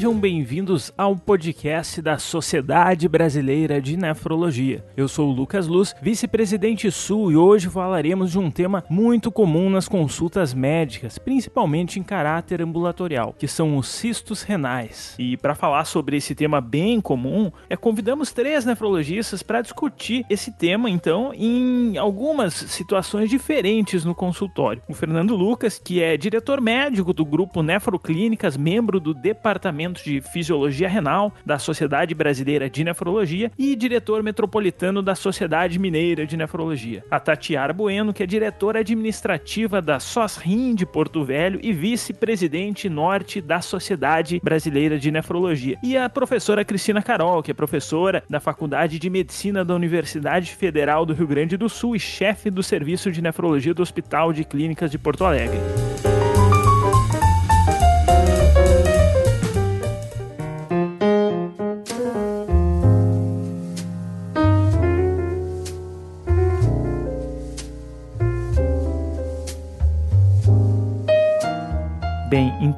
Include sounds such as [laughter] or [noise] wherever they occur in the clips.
Sejam bem-vindos ao podcast da Sociedade Brasileira de Nefrologia. Eu sou o Lucas Luz, vice-presidente Sul, e hoje falaremos de um tema muito comum nas consultas médicas, principalmente em caráter ambulatorial, que são os cistos renais. E para falar sobre esse tema bem comum, é, convidamos três nefrologistas para discutir esse tema, então, em algumas situações diferentes no consultório. O Fernando Lucas, que é diretor médico do grupo Nefroclínicas, membro do departamento de Fisiologia Renal da Sociedade Brasileira de Nefrologia e diretor metropolitano da Sociedade Mineira de Nefrologia. A Tatiara Bueno, que é diretora administrativa da SOSRIM de Porto Velho e vice-presidente norte da Sociedade Brasileira de Nefrologia. E a professora Cristina Carol, que é professora da Faculdade de Medicina da Universidade Federal do Rio Grande do Sul e chefe do Serviço de Nefrologia do Hospital de Clínicas de Porto Alegre.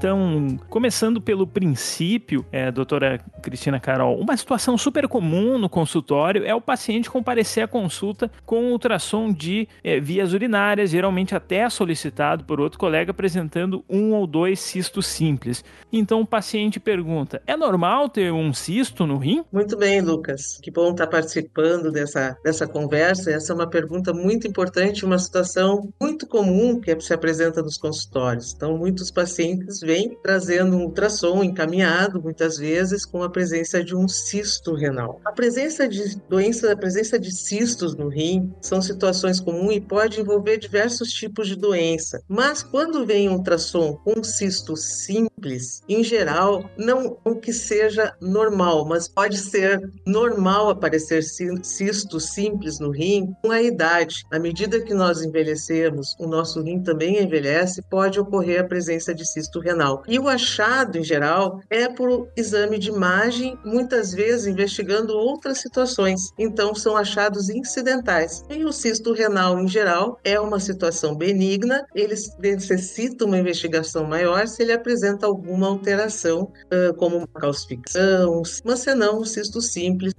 Então, começando pelo princípio, é, doutora Cristina Carol, uma situação super comum no consultório é o paciente comparecer à consulta com ultrassom de é, vias urinárias, geralmente até solicitado por outro colega apresentando um ou dois cistos simples. Então o paciente pergunta: é normal ter um cisto no rim? Muito bem, Lucas. Que bom estar participando dessa, dessa conversa. Essa é uma pergunta muito importante, uma situação muito comum que se apresenta nos consultórios. Então, muitos pacientes pacientes vêm trazendo um ultrassom encaminhado, muitas vezes, com a presença de um cisto renal. A presença de doença, a presença de cistos no rim são situações comuns e pode envolver diversos tipos de doença. Mas quando vem um ultrassom com um cisto simples, em geral, não o que seja normal, mas pode ser normal aparecer cistos simples no rim com a idade. À medida que nós envelhecemos, o nosso rim também envelhece, pode ocorrer a presença de cisto renal. E o achado, em geral, é por exame de imagem, muitas vezes investigando outras situações. Então, são achados incidentais. E o cisto renal, em geral, é uma situação benigna, ele necessita uma investigação maior se ele apresenta alguma alteração, como uma calcificação, mas senão o cisto simples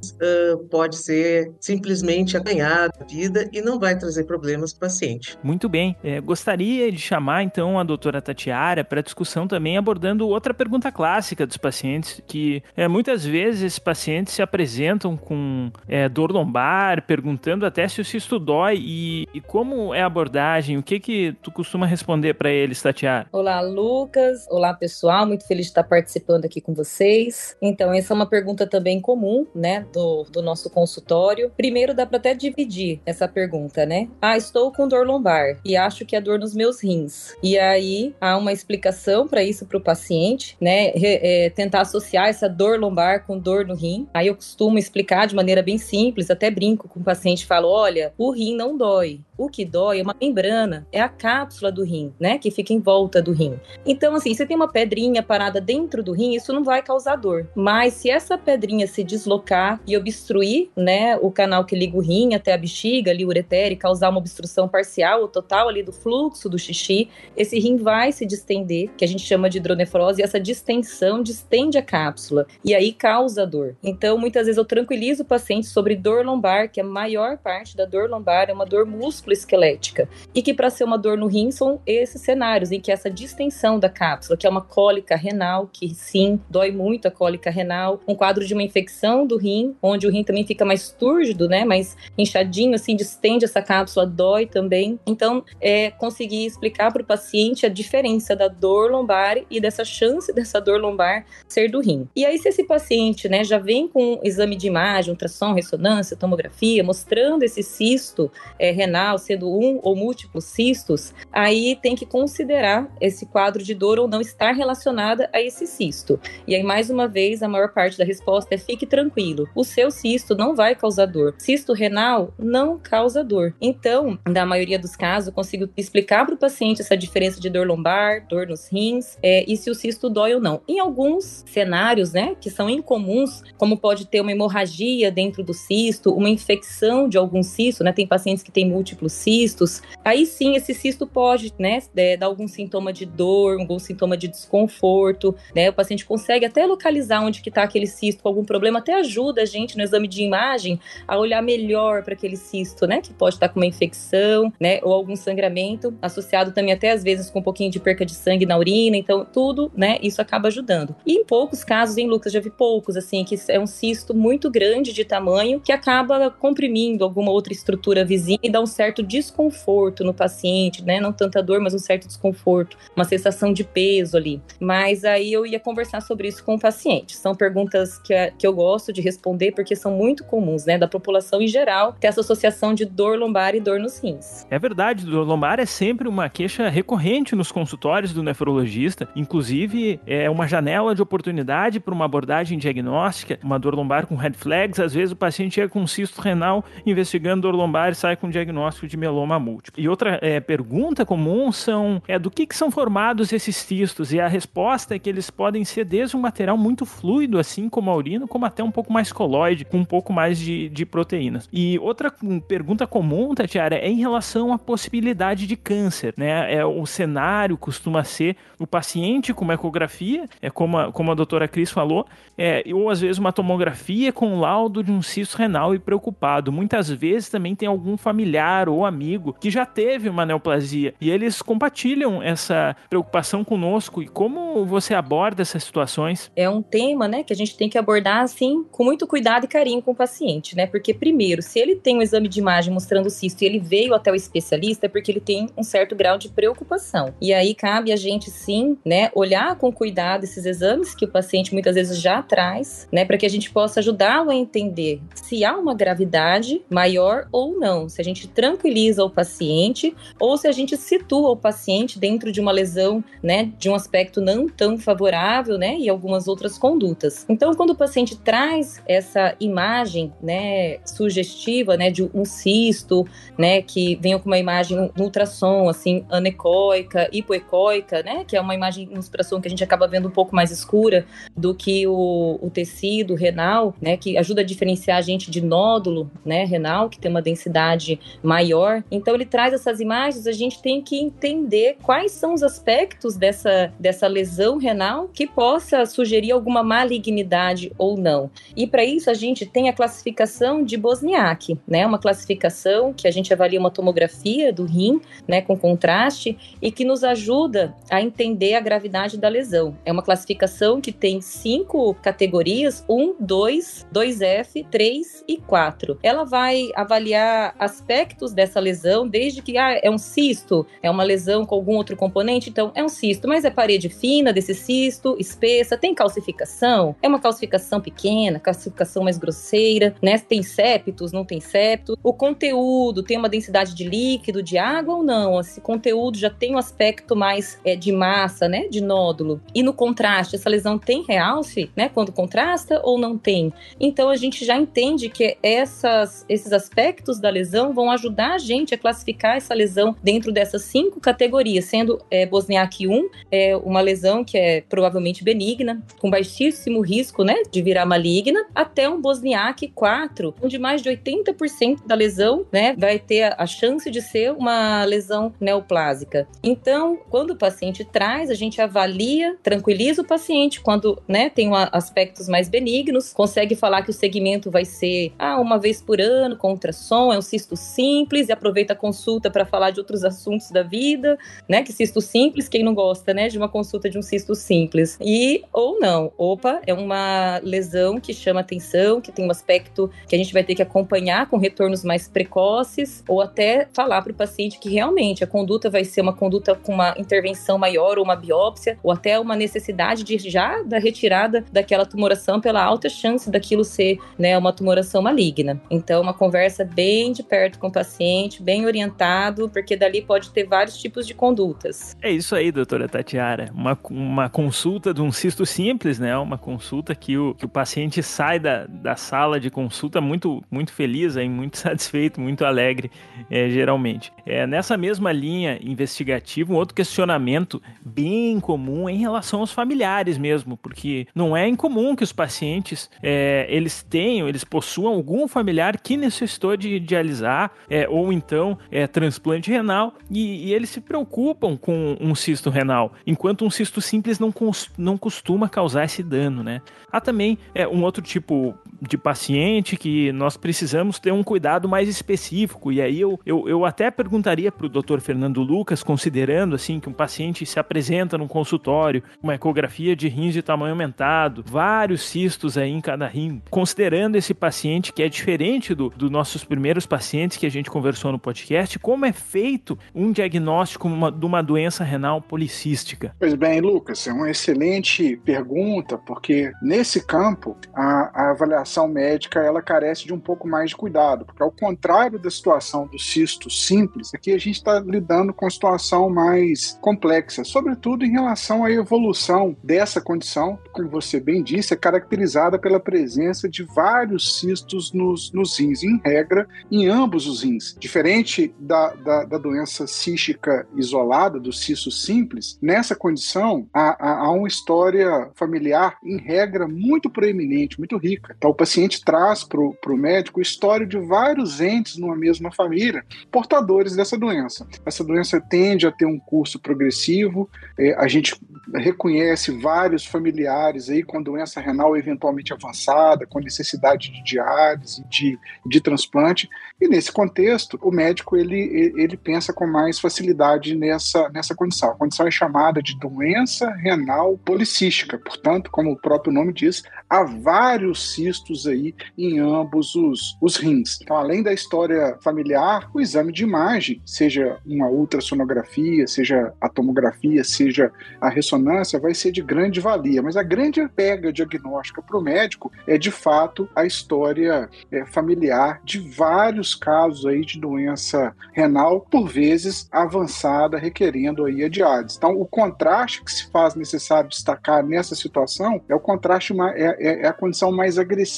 pode ser simplesmente acanhado a vida e não vai trazer problemas para o paciente. Muito bem. É, gostaria de chamar, então, a doutora Tatiara para discussão também abordando outra pergunta clássica dos pacientes, que é, muitas vezes esses pacientes se apresentam com é, dor lombar, perguntando até se o cisto dói e, e, como é a abordagem, o que que tu costuma responder para eles, Tatiara? Olá, Lucas. Olá, pessoal. Muito feliz de estar participando aqui com vocês. Então, essa é uma pergunta também comum, né, do, do nosso consultório. Primeiro, dá para até dividir essa pergunta, né? Ah, estou com dor lombar e acho que é dor nos meus rins. E aí, há uma explicação explicação para isso para o paciente, né? É, tentar associar essa dor lombar com dor no rim. Aí eu costumo explicar de maneira bem simples, até brinco com o paciente, falo: olha, o rim não dói. O que dói é uma membrana, é a cápsula do rim, né? Que fica em volta do rim. Então, assim, você tem uma pedrinha parada dentro do rim, isso não vai causar dor. Mas se essa pedrinha se deslocar e obstruir, né, o canal que liga o rim até a bexiga, ali, ureter, e causar uma obstrução parcial ou total ali do fluxo do xixi, esse rim vai se distender que a gente chama de hidronefrose, essa distensão distende a cápsula e aí causa dor. Então, muitas vezes eu tranquilizo o paciente sobre dor lombar, que a maior parte da dor lombar é uma dor músculo-esquelética, e que para ser uma dor no rim são esses cenários em que essa distensão da cápsula, que é uma cólica renal, que sim, dói muito a cólica renal, um quadro de uma infecção do rim, onde o rim também fica mais túrgido, né, mais inchadinho, assim, distende essa cápsula, dói também. Então, é conseguir explicar para o paciente a diferença da dor dor lombar e dessa chance dessa dor lombar ser do rim. E aí, se esse paciente né, já vem com exame de imagem, ultrassom, ressonância, tomografia, mostrando esse cisto é, renal, sendo um ou múltiplos cistos, aí tem que considerar esse quadro de dor ou não estar relacionada a esse cisto. E aí, mais uma vez, a maior parte da resposta é fique tranquilo, o seu cisto não vai causar dor. Cisto renal não causa dor. Então, na maioria dos casos, eu consigo explicar para o paciente essa diferença de dor lombar, dor no nos rins é, e se o cisto dói ou não. Em alguns cenários, né, que são incomuns, como pode ter uma hemorragia dentro do cisto, uma infecção de algum cisto, né, tem pacientes que têm múltiplos cistos, aí sim esse cisto pode, né, é, dar algum sintoma de dor, algum sintoma de desconforto, né, o paciente consegue até localizar onde que está aquele cisto algum problema, até ajuda a gente no exame de imagem a olhar melhor para aquele cisto, né, que pode estar tá com uma infecção, né, ou algum sangramento, associado também até às vezes com um pouquinho de perca de sangue na urina, então tudo, né, isso acaba ajudando. E em poucos casos, em Lucas, já vi poucos, assim, que é um cisto muito grande de tamanho que acaba comprimindo alguma outra estrutura vizinha e dá um certo desconforto no paciente, né, não tanta dor, mas um certo desconforto, uma sensação de peso ali. Mas aí eu ia conversar sobre isso com o paciente. São perguntas que, que eu gosto de responder porque são muito comuns, né, da população em geral, ter essa associação de dor lombar e dor nos rins. É verdade, dor lombar é sempre uma queixa recorrente nos consultórios do nefrologista, inclusive é uma janela de oportunidade para uma abordagem diagnóstica, uma dor lombar com red flags, às vezes o paciente chega com um cisto renal investigando dor lombar e sai com um diagnóstico de mieloma múltiplo. E outra é, pergunta comum são é do que, que são formados esses cistos e a resposta é que eles podem ser desde um material muito fluido, assim como a urina, como até um pouco mais coloide, com um pouco mais de, de proteínas. E outra pergunta comum, Tatiara, é em relação à possibilidade de câncer, né? É, o cenário costuma ser o paciente com uma ecografia, é como a, como a doutora Cris falou, é, ou às vezes uma tomografia com laudo de um cisto renal e preocupado. Muitas vezes também tem algum familiar ou amigo que já teve uma neoplasia e eles compartilham essa preocupação conosco. E como você aborda essas situações? É um tema, né, que a gente tem que abordar assim com muito cuidado e carinho com o paciente, né? Porque primeiro, se ele tem um exame de imagem mostrando o cisto e ele veio até o especialista, é porque ele tem um certo grau de preocupação. E aí cabe a gente sim, né, olhar com cuidado esses exames que o paciente muitas vezes já traz, né, para que a gente possa ajudá-lo a entender se há uma gravidade maior ou não, se a gente tranquiliza o paciente ou se a gente situa o paciente dentro de uma lesão, né, de um aspecto não tão favorável, né, e algumas outras condutas. Então, quando o paciente traz essa imagem, né, sugestiva, né, de um cisto, né, que venha com uma imagem no ultrassom, assim, anecoica, hipoecoica, né, que é uma imagem no ultrassom que a gente acaba vendo um pouco mais escura do que o, o tecido renal, né, que ajuda a diferenciar a gente de nódulo, né, renal, que tem uma densidade maior. Então, ele traz essas imagens, a gente tem que entender quais são os aspectos dessa, dessa lesão renal que possa sugerir alguma malignidade ou não. E para isso, a gente tem a classificação de Bosniak, né, uma classificação que a gente avalia uma tomografia do rim, né, com contraste e que nos ajuda a entender a gravidade da lesão. É uma classificação que tem cinco categorias: 1, 2, 2F, 3 e 4. Ela vai avaliar aspectos dessa lesão, desde que ah, é um cisto, é uma lesão com algum outro componente, então é um cisto, mas é parede fina desse cisto, espessa, tem calcificação, é uma calcificação pequena, calcificação mais grosseira, né? Tem septos, não tem septo. O conteúdo tem uma densidade de líquido, de água ou não? Esse conteúdo já tem um aspecto mais é, de massa, né? De nódulo. E no contraste, essa lesão tem realce, né? Quando contrasta ou não tem? Então a gente já entende que essas, esses aspectos da lesão vão ajudar a gente a classificar essa lesão dentro dessas cinco categorias, sendo é, Bosniak 1 é uma lesão que é provavelmente benigna, com baixíssimo risco, né, de virar maligna, até um Bosniak 4, onde mais de 80% da lesão, né, vai ter a chance de ser uma lesão neoplásica. Então, quando o paciente traz, a gente avalia, tranquiliza o paciente quando, né, tem aspectos mais benignos, consegue falar que o segmento vai ser ah, uma vez por ano com ultrassom, é um cisto simples e aproveita a consulta para falar de outros assuntos da vida, né? Que cisto simples, quem não gosta, né, de uma consulta de um cisto simples. E ou não, opa, é uma lesão que chama atenção, que tem um aspecto que a gente vai ter que acompanhar com retornos mais precoces ou até falar para o paciente que realmente a conduta vai ser uma conduta com uma intervenção maior uma biópsia ou até uma necessidade de já da retirada daquela tumoração pela alta chance daquilo ser, né, uma tumoração maligna. Então, uma conversa bem de perto com o paciente, bem orientado, porque dali pode ter vários tipos de condutas. É isso aí, doutora Tatiara. Uma, uma consulta de um cisto simples, né? Uma consulta que o, que o paciente sai da, da sala de consulta muito, muito feliz, hein? muito [laughs] satisfeito, muito alegre, é, geralmente. É, nessa mesma linha investigativa, um outro questionamento bem comum em relação aos familiares mesmo, porque não é incomum que os pacientes é, eles tenham, eles possuam algum familiar que necessitou de dialisar é, ou então é, transplante renal e, e, eles se preocupam com um cisto renal, enquanto um cisto simples não, não costuma causar esse dano, né? Há também é, um outro tipo de paciente que nós precisamos ter um cuidado mais específico. E aí eu, eu, eu até perguntaria para o Dr. Fernando Lucas, considerando assim que um paciente se apresenta num consultório, uma ecografia de rins de tamanho aumentado, vários cistos aí em cada rim, considerando esse paciente que é diferente do, dos nossos primeiros pacientes que a gente conversou no podcast, como é feito um diagnóstico uma, de uma doença renal policística? Pois bem, Lucas, é uma excelente pergunta, porque nesse campo a, a avaliação avaliação médica ela carece de um pouco mais de cuidado, porque ao contrário da situação do cisto simples, aqui a gente está lidando com uma situação mais complexa, sobretudo em relação à evolução dessa condição, como você bem disse, é caracterizada pela presença de vários cistos nos, nos rins, em regra, em ambos os rins. Diferente da, da, da doença cística isolada, do cisto simples, nessa condição há, há, há uma história familiar, em regra, muito proeminente, muito rica. Então, o paciente traz para o médico o histórico de vários entes numa mesma família portadores dessa doença. Essa doença tende a ter um curso progressivo, é, a gente reconhece vários familiares aí com doença renal eventualmente avançada, com necessidade de diálise, de, de transplante, e nesse contexto o médico ele, ele pensa com mais facilidade nessa, nessa condição. A condição é chamada de doença renal policística, portanto, como o próprio nome diz, há vários cistos aí em ambos os, os rins. Então, além da história familiar, o exame de imagem, seja uma ultrassonografia, seja a tomografia, seja a ressonância, vai ser de grande valia. Mas a grande pega diagnóstica para o médico é, de fato, a história é, familiar de vários casos aí de doença renal, por vezes avançada, requerendo aí a diálise. Então, o contraste que se faz necessário destacar nessa situação é o contraste, é, é, é a condição mais agressiva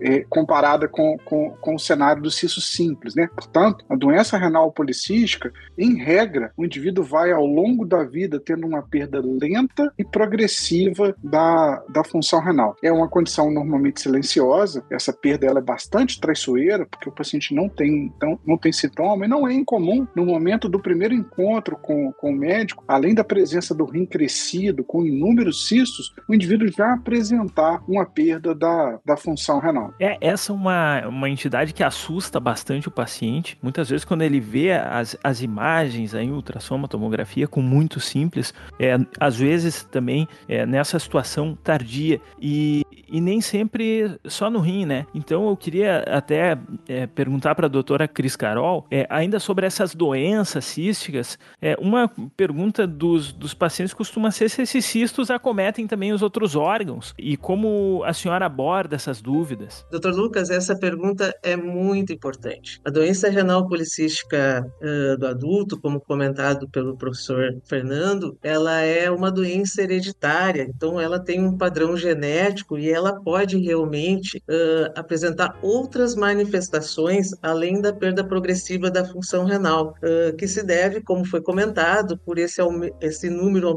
é, comparada com, com, com o cenário do cisto simples. Né? Portanto, a doença renal policística, em regra, o indivíduo vai ao longo da vida tendo uma perda lenta e progressiva da, da função renal. É uma condição normalmente silenciosa, essa perda ela é bastante traiçoeira, porque o paciente não tem, não, não tem sintoma, e não é incomum no momento do primeiro encontro com, com o médico, além da presença do rim crescido, com inúmeros cistos, o indivíduo já apresentar uma perda da, da função renal. É, essa é uma, uma entidade que assusta bastante o paciente. Muitas vezes, quando ele vê as, as imagens em ultrassom, tomografia, com muito simples, é, às vezes também é, nessa situação tardia. E, e nem sempre só no rim, né? Então eu queria até é, perguntar para a doutora Cris Carol, é, ainda sobre essas doenças císticas, é, uma pergunta dos, dos pacientes costuma ser se esses cistos acometem também os outros órgãos e como a senhora aborda essas dúvidas? Doutor Lucas, essa pergunta é muito importante. A doença renal policística uh, do adulto, como comentado pelo professor Fernando, ela é uma doença hereditária, então ela tem um padrão genético e ela pode realmente uh, apresentar outras manifestações além da perda progressiva da função renal, uh, que se deve, como foi comentado, por esse, esse número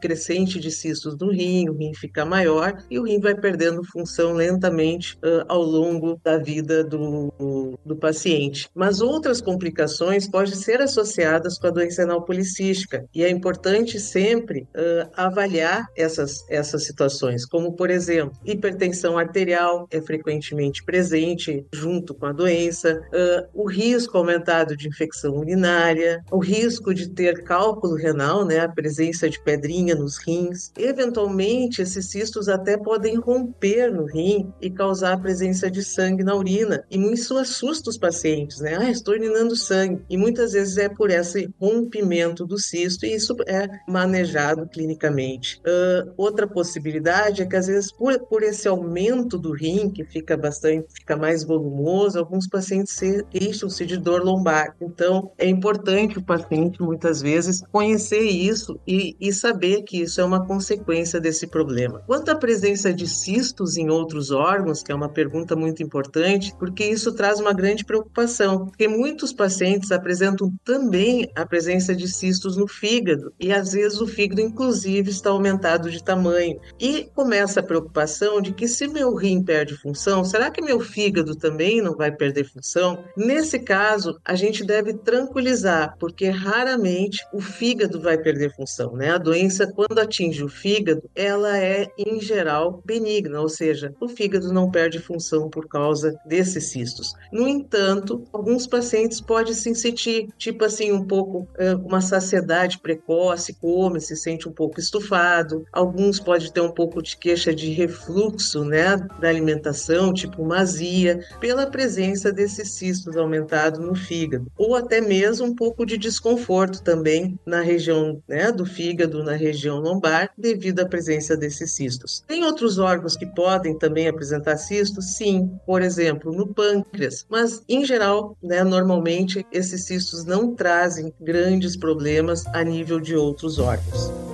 crescente de cistos no rim, o rim fica maior e o rim vai perdendo função lentamente uh, ao longo da vida do, do paciente. Mas outras complicações podem ser associadas com a doença renal policística e é importante sempre uh, avaliar essas, essas situações, como por exemplo, hipertensão arterial é frequentemente presente junto com a doença, uh, o risco aumentado de infecção urinária, o risco de ter cálculo renal, né, a presença de pedrinha nos rins, eventualmente esses cistos até podem romper no rim e causar a presença de sangue na urina. E isso assusta os pacientes, né? Ah, estou urinando sangue. E muitas vezes é por esse rompimento do cisto e isso é manejado clinicamente. Uh, outra possibilidade é que às vezes por por esse aumento do rim, que fica bastante, fica mais volumoso, alguns pacientes queixam-se de dor lombar. Então, é importante o paciente, muitas vezes, conhecer isso e, e saber que isso é uma consequência desse problema. Quanto à presença de cistos em outros órgãos, que é uma pergunta muito importante, porque isso traz uma grande preocupação, porque muitos pacientes apresentam também a presença de cistos no fígado e às vezes o fígado, inclusive, está aumentado de tamanho. E começa a preocupação de que se meu rim perde função, será que meu fígado também não vai perder função? Nesse caso, a gente deve tranquilizar, porque raramente o fígado vai perder função, né? A doença, quando atinge o fígado, ela é, em geral, benigna, ou seja, o fígado não perde função por causa desses cistos. No entanto, alguns pacientes podem se sentir, tipo assim, um pouco uma saciedade precoce, come, se sente um pouco estufado. Alguns podem ter um pouco de queixa de refluxo, né, da alimentação, tipo uma azia, pela presença desses cistos aumentados no fígado. Ou até mesmo um pouco de desconforto também na região, né, do fígado, na região lombar, devido à presença desses cistos. Tem outros órgãos que podem também apresentar cistos? Sim, por exemplo, no pâncreas. Mas, em geral, né, normalmente, esses cistos não trazem grandes problemas a nível de outros órgãos.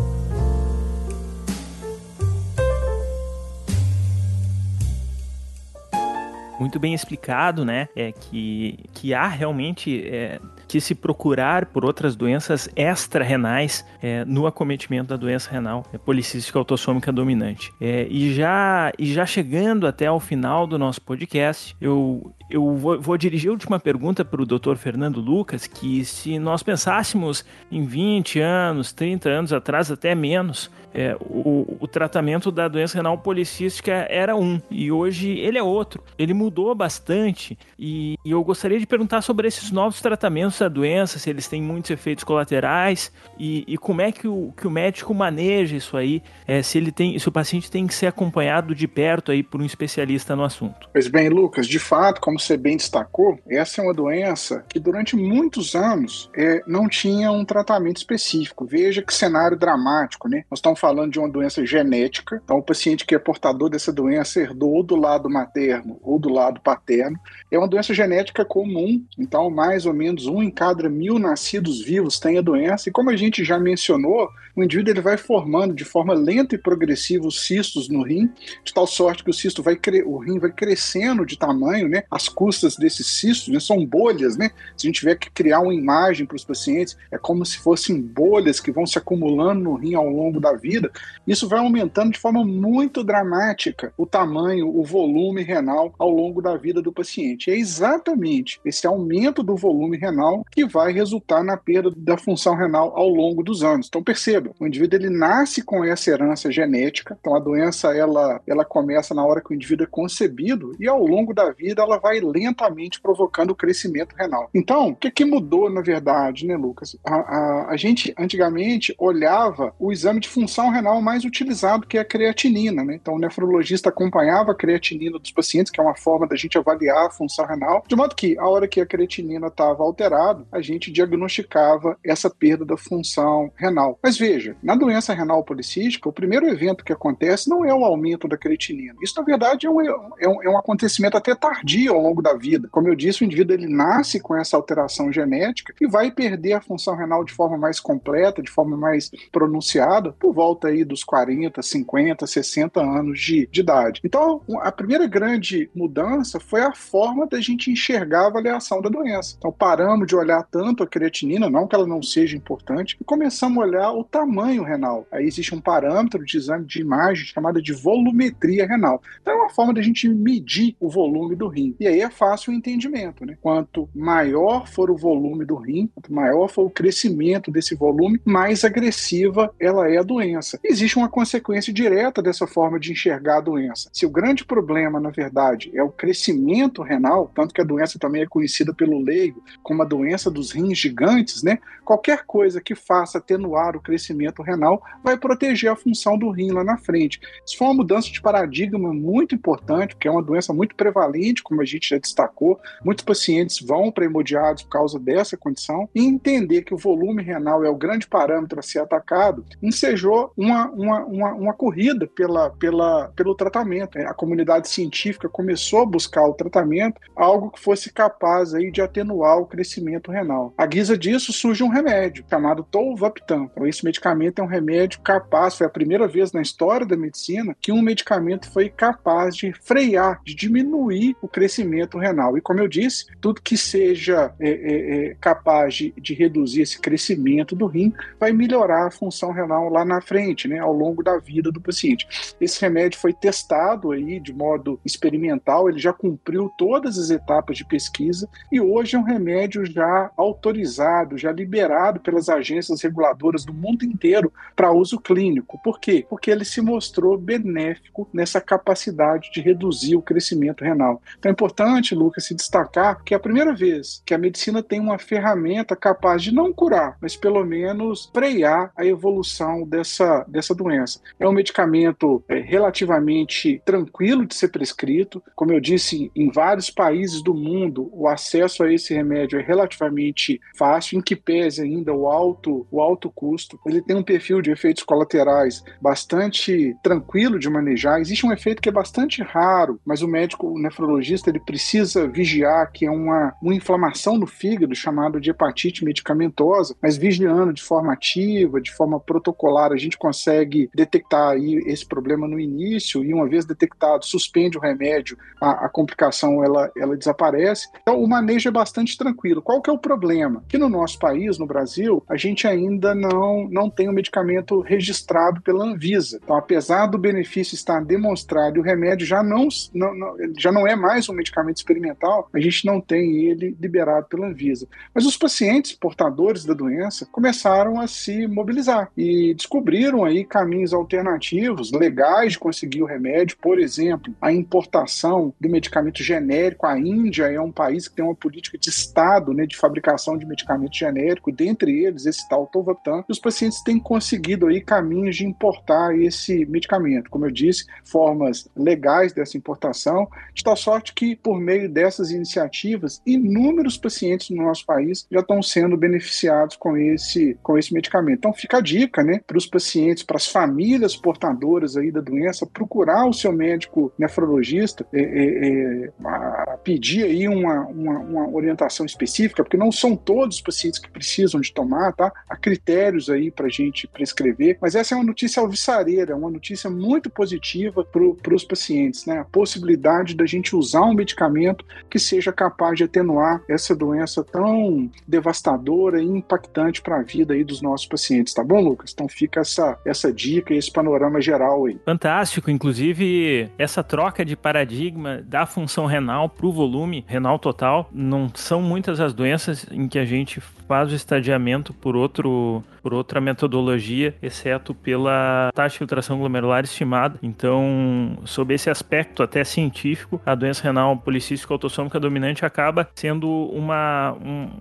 Muito bem explicado, né? É que, que há realmente é, que se procurar por outras doenças extra-renais é, no acometimento da doença renal é, policística autossômica dominante. É, e, já, e já chegando até ao final do nosso podcast, eu, eu vou, vou dirigir a última pergunta para o Dr. Fernando Lucas, que se nós pensássemos em 20 anos, 30 anos atrás, até menos, é, o, o, tratamento da doença renal policística era um e hoje ele é outro. Ele mudou bastante e, e, eu gostaria de perguntar sobre esses novos tratamentos status da doença, se eles têm muitos efeitos colaterais e, e como é que o, que o médico maneja isso aí, é, se ele tem, se o paciente tem que ser acompanhado de perto aí por um especialista no assunto. Pois bem, Lucas, de fato, como você bem destacou, essa é uma doença que durante muitos anos é, não tinha um tratamento específico. Veja que cenário dramático, né? Nós estamos falando de uma doença genética, então o paciente que é portador dessa doença herdou ou do lado materno ou do lado paterno. É uma doença genética comum, então mais ou menos um encadra mil nascidos vivos têm a doença, e como a gente já mencionou, o indivíduo ele vai formando de forma lenta e progressiva os cistos no rim, de tal sorte que o cisto vai o rim vai crescendo de tamanho, né? As custas desses cistos né, são bolhas, né? Se a gente tiver que criar uma imagem para os pacientes, é como se fossem bolhas que vão se acumulando no rim ao longo da vida. Isso vai aumentando de forma muito dramática o tamanho, o volume renal ao longo da vida do paciente. É exatamente esse aumento do volume renal que vai resultar na perda da função renal ao longo dos anos. Então perceba, o indivíduo ele nasce com essa herança genética, então a doença ela, ela começa na hora que o indivíduo é concebido e ao longo da vida ela vai lentamente provocando o crescimento renal. Então, o que, que mudou na verdade, né, Lucas? A, a, a gente antigamente olhava o exame de função renal mais utilizado, que é a creatinina. Né? Então, o nefrologista acompanhava a creatinina dos pacientes, que é uma forma da gente avaliar a função renal, de modo que, a hora que a creatinina estava alterada, a gente diagnosticava essa perda da função renal. Mas veja, na doença renal policística, o primeiro evento que acontece não é o aumento da creatinina. Isso, na verdade, é um, é um, é um acontecimento até tardio ao longo da vida. Como eu disse, o indivíduo ele nasce com essa alteração genética e vai perder a função renal de forma mais completa, de forma mais pronunciada, por volta volta aí dos 40, 50, 60 anos de, de idade. Então, a primeira grande mudança foi a forma da gente enxergar a avaliação da doença. Então, paramos de olhar tanto a creatinina, não que ela não seja importante, e começamos a olhar o tamanho renal. Aí existe um parâmetro de exame de imagem chamado de volumetria renal. Então, é uma forma da gente medir o volume do rim. E aí é fácil o entendimento, né? Quanto maior for o volume do rim, quanto maior for o crescimento desse volume, mais agressiva ela é a doença. Existe uma consequência direta dessa forma de enxergar a doença. Se o grande problema, na verdade, é o crescimento renal, tanto que a doença também é conhecida pelo leigo como a doença doença dos rins gigantes, né? Qualquer coisa que faça atenuar o crescimento renal vai proteger a função do rim lá na frente. Isso foi uma mudança de paradigma muito importante, porque é uma doença muito prevalente, como a gente já destacou. Muitos pacientes vão para hemodiálise por causa dessa condição. E entender que o volume renal é o grande parâmetro a ser atacado, ensejou uma, uma, uma, uma corrida pela, pela, pelo tratamento. A comunidade científica começou a buscar o tratamento, algo que fosse capaz aí de atenuar o crescimento renal. À guisa disso, surge um remédio chamado Tolvaptan. Então, esse medicamento é um remédio capaz, foi a primeira vez na história da medicina que um medicamento foi capaz de frear, de diminuir o crescimento renal. E como eu disse, tudo que seja é, é, é, capaz de, de reduzir esse crescimento do rim vai melhorar a função renal lá na frente, né, ao longo da vida do paciente. Esse remédio foi testado aí de modo experimental, ele já cumpriu todas as etapas de pesquisa e hoje é um remédio já autorizado, já liberado pelas agências reguladoras do mundo inteiro para uso clínico. Por quê? Porque ele se mostrou benéfico nessa capacidade de reduzir o crescimento renal. Então é importante, Lucas, se destacar que é a primeira vez que a medicina tem uma ferramenta capaz de não curar, mas pelo menos frear a evolução dessa, dessa doença. É um medicamento é, relativamente tranquilo de ser prescrito. Como eu disse, em vários países do mundo, o acesso a esse remédio é relativamente fácil, em que pese ainda o alto, o alto custo. Ele tem um perfil de efeitos colaterais bastante tranquilo de manejar. Existe um efeito que é bastante raro, mas o médico o nefrologista ele precisa vigiar que é uma, uma inflamação no fígado chamado de hepatite medicamentosa, mas vigiando de forma ativa, de forma protocolar, a gente consegue detectar aí esse problema no início e uma vez detectado, suspende o remédio, a, a complicação ela, ela desaparece. Então o manejo é bastante tranquilo. Qual que é o problema? Que no nosso país, no Brasil, a gente ainda não, não tem o um medicamento registrado pela Anvisa. Então, apesar do benefício estar demonstrado e o remédio já não, não, não, já não é mais um medicamento experimental, a gente não tem ele liberado pela Anvisa. Mas os pacientes portadores da doença começaram a se mobilizar e descobriram aí caminhos alternativos, legais de conseguir o remédio, por exemplo, a importação do medicamento genérico. A Índia é um país que tem uma política de Estado né, de fabricação de medicamento genérico, dentre eles esse tal Tovatan, e os pacientes têm conseguido aí caminhos de importar esse medicamento. Como eu disse, formas legais dessa importação, de tal sorte que, por meio dessas iniciativas, inúmeros pacientes no nosso país já estão sendo beneficiados com esse, com esse medicamento. Então fica a dica né, para os pacientes, para as famílias portadoras aí da doença, procurar o seu médico nefrologista, é, é, é, pedir aí uma, uma, uma, orientação específica, porque não são todos os pacientes que precisam de tomar, tá? Há critérios aí para gente prescrever, mas essa é uma notícia alvissareira, uma notícia muito positiva para os pacientes, né? A possibilidade da gente usar um medicamento que seja capaz de atenuar essa doença tão devastadora e impactante para a vida aí dos nossos pacientes, tá bom, Lucas? Então fica essa, essa dica e esse panorama geral aí. Fantástico, inclusive essa troca de paradigma da função renal para o volume renal total, não são muitas as doenças em que a gente faz o estadiamento por, outro, por outra metodologia, exceto pela taxa de filtração glomerular estimada. Então, sob esse aspecto até científico, a doença renal policística autossômica dominante acaba sendo uma,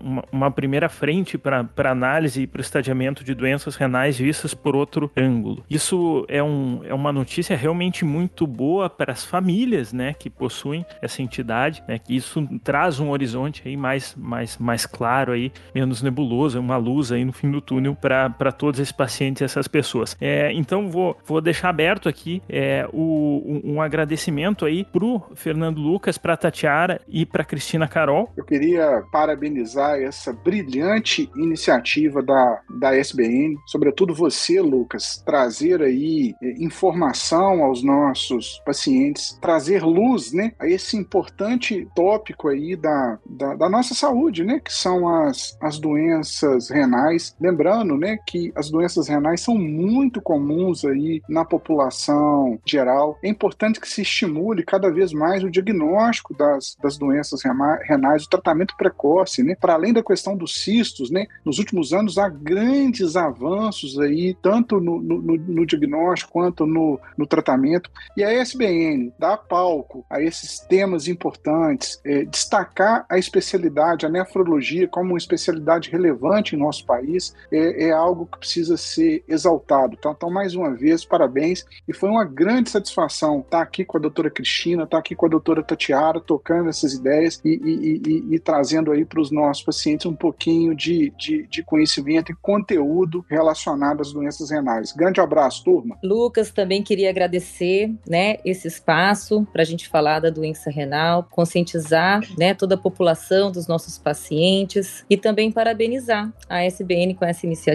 uma, uma primeira frente para análise e para estadiamento de doenças renais vistas por outro ângulo. Isso é, um, é uma notícia realmente muito boa para as famílias né, que possuem essa entidade, né, que isso traz um horizonte aí mais, mais, mais claro, aí, menos nebuloso, uma luz aí no fim do túnel para todos esses pacientes e essas pessoas. É, então vou, vou deixar aberto aqui é, o, um, um agradecimento aí pro Fernando Lucas, para Tatiara e para Cristina Carol. Eu queria parabenizar essa brilhante iniciativa da, da SBN, sobretudo você, Lucas, trazer aí é, informação aos nossos pacientes, trazer luz, né, a esse importante tópico aí da, da, da nossa saúde, né, que são as, as doenças renais. Lembrando, né, né, que as doenças renais são muito comuns aí na população geral. É importante que se estimule cada vez mais o diagnóstico das, das doenças renais, o tratamento precoce, né? Para além da questão dos cistos, né? Nos últimos anos há grandes avanços aí, tanto no, no, no diagnóstico quanto no, no tratamento. E a SBN dá palco a esses temas importantes, é, destacar a especialidade, a nefrologia, como uma especialidade relevante em nosso país, é, é algo que precisa ser exaltado. Então, então, mais uma vez, parabéns. E foi uma grande satisfação estar aqui com a doutora Cristina, estar aqui com a doutora Tatiara, tocando essas ideias e, e, e, e trazendo aí para os nossos pacientes um pouquinho de, de, de, conhecimento e conteúdo relacionado às doenças renais. Grande abraço, turma. Lucas, também queria agradecer né, esse espaço para a gente falar da doença renal, conscientizar né, toda a população dos nossos pacientes e também parabenizar a SBN com essa iniciativa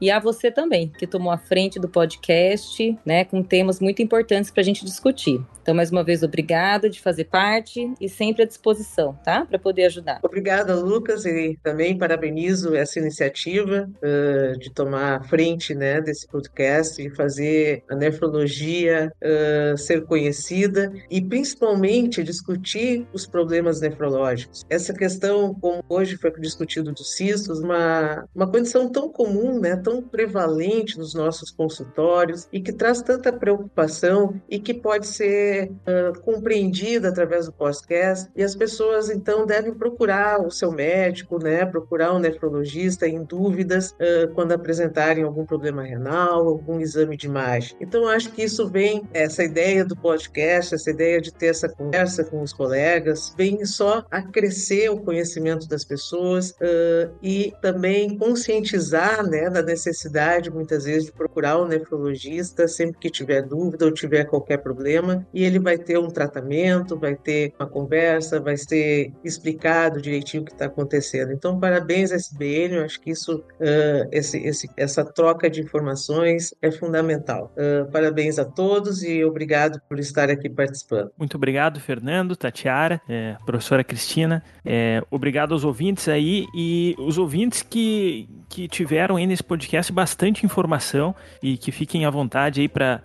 e a você também, que tomou a frente do podcast, né, com temas muito importantes para a gente discutir. Então, mais uma vez, obrigada de fazer parte e sempre à disposição, tá? Para poder ajudar. Obrigada, Lucas, e também parabenizo essa iniciativa uh, de tomar a frente né, desse podcast e fazer a nefrologia uh, ser conhecida e principalmente discutir os problemas nefrológicos. Essa questão, como hoje foi discutido dos cistos, uma, uma condição tão comum, né, tão prevalente nos nossos consultórios e que traz tanta preocupação e que pode ser uh, compreendida através do podcast e as pessoas então devem procurar o seu médico, né, procurar um nefrologista em dúvidas uh, quando apresentarem algum problema renal, algum exame de imagem. Então acho que isso vem essa ideia do podcast, essa ideia de ter essa conversa com os colegas, vem só a crescer o conhecimento das pessoas uh, e também conscientizar, né, da necessidade muitas vezes de procurar um nefrologista sempre que tiver dúvida ou tiver qualquer problema e ele vai ter um tratamento, vai ter uma conversa, vai ser explicado direitinho o que está acontecendo. Então, parabéns SBN, eu acho que isso, uh, esse, esse, essa troca de informações é fundamental. Uh, parabéns a todos e obrigado por estar aqui participando. Muito obrigado, Fernando, Tatiara, é, professora Cristina. É, obrigado aos ouvintes aí e os ouvintes que, que tiveram aí nesse podcast bastante informação e que fiquem à vontade aí para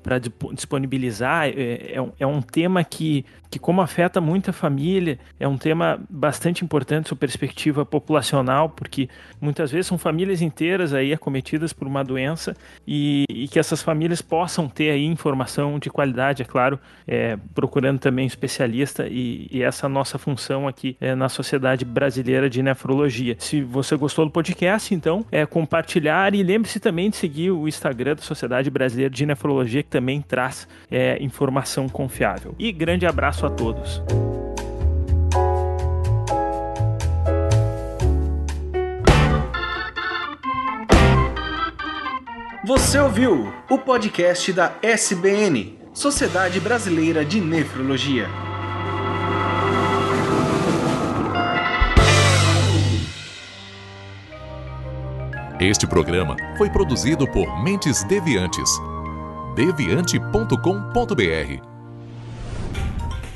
disponibilizar. É, é, um, é um tema que, que, como afeta muita família, é um tema bastante importante sua perspectiva populacional, porque muitas vezes são famílias inteiras aí acometidas por uma doença e, e que essas famílias possam ter aí informação de qualidade, é claro, é, procurando também especialista e, e essa nossa função aqui é, na Sociedade Brasileira de Nefrologia. Se você gostou do podcast, então é compartilhar e lembre-se também de seguir o Instagram da Sociedade Brasileira de Nefrologia, que também traz é, informação confiável. E grande abraço a todos. Você ouviu o podcast da SBN, Sociedade Brasileira de Nefrologia. Este programa foi produzido por Mentes Deviantes. deviante.com.br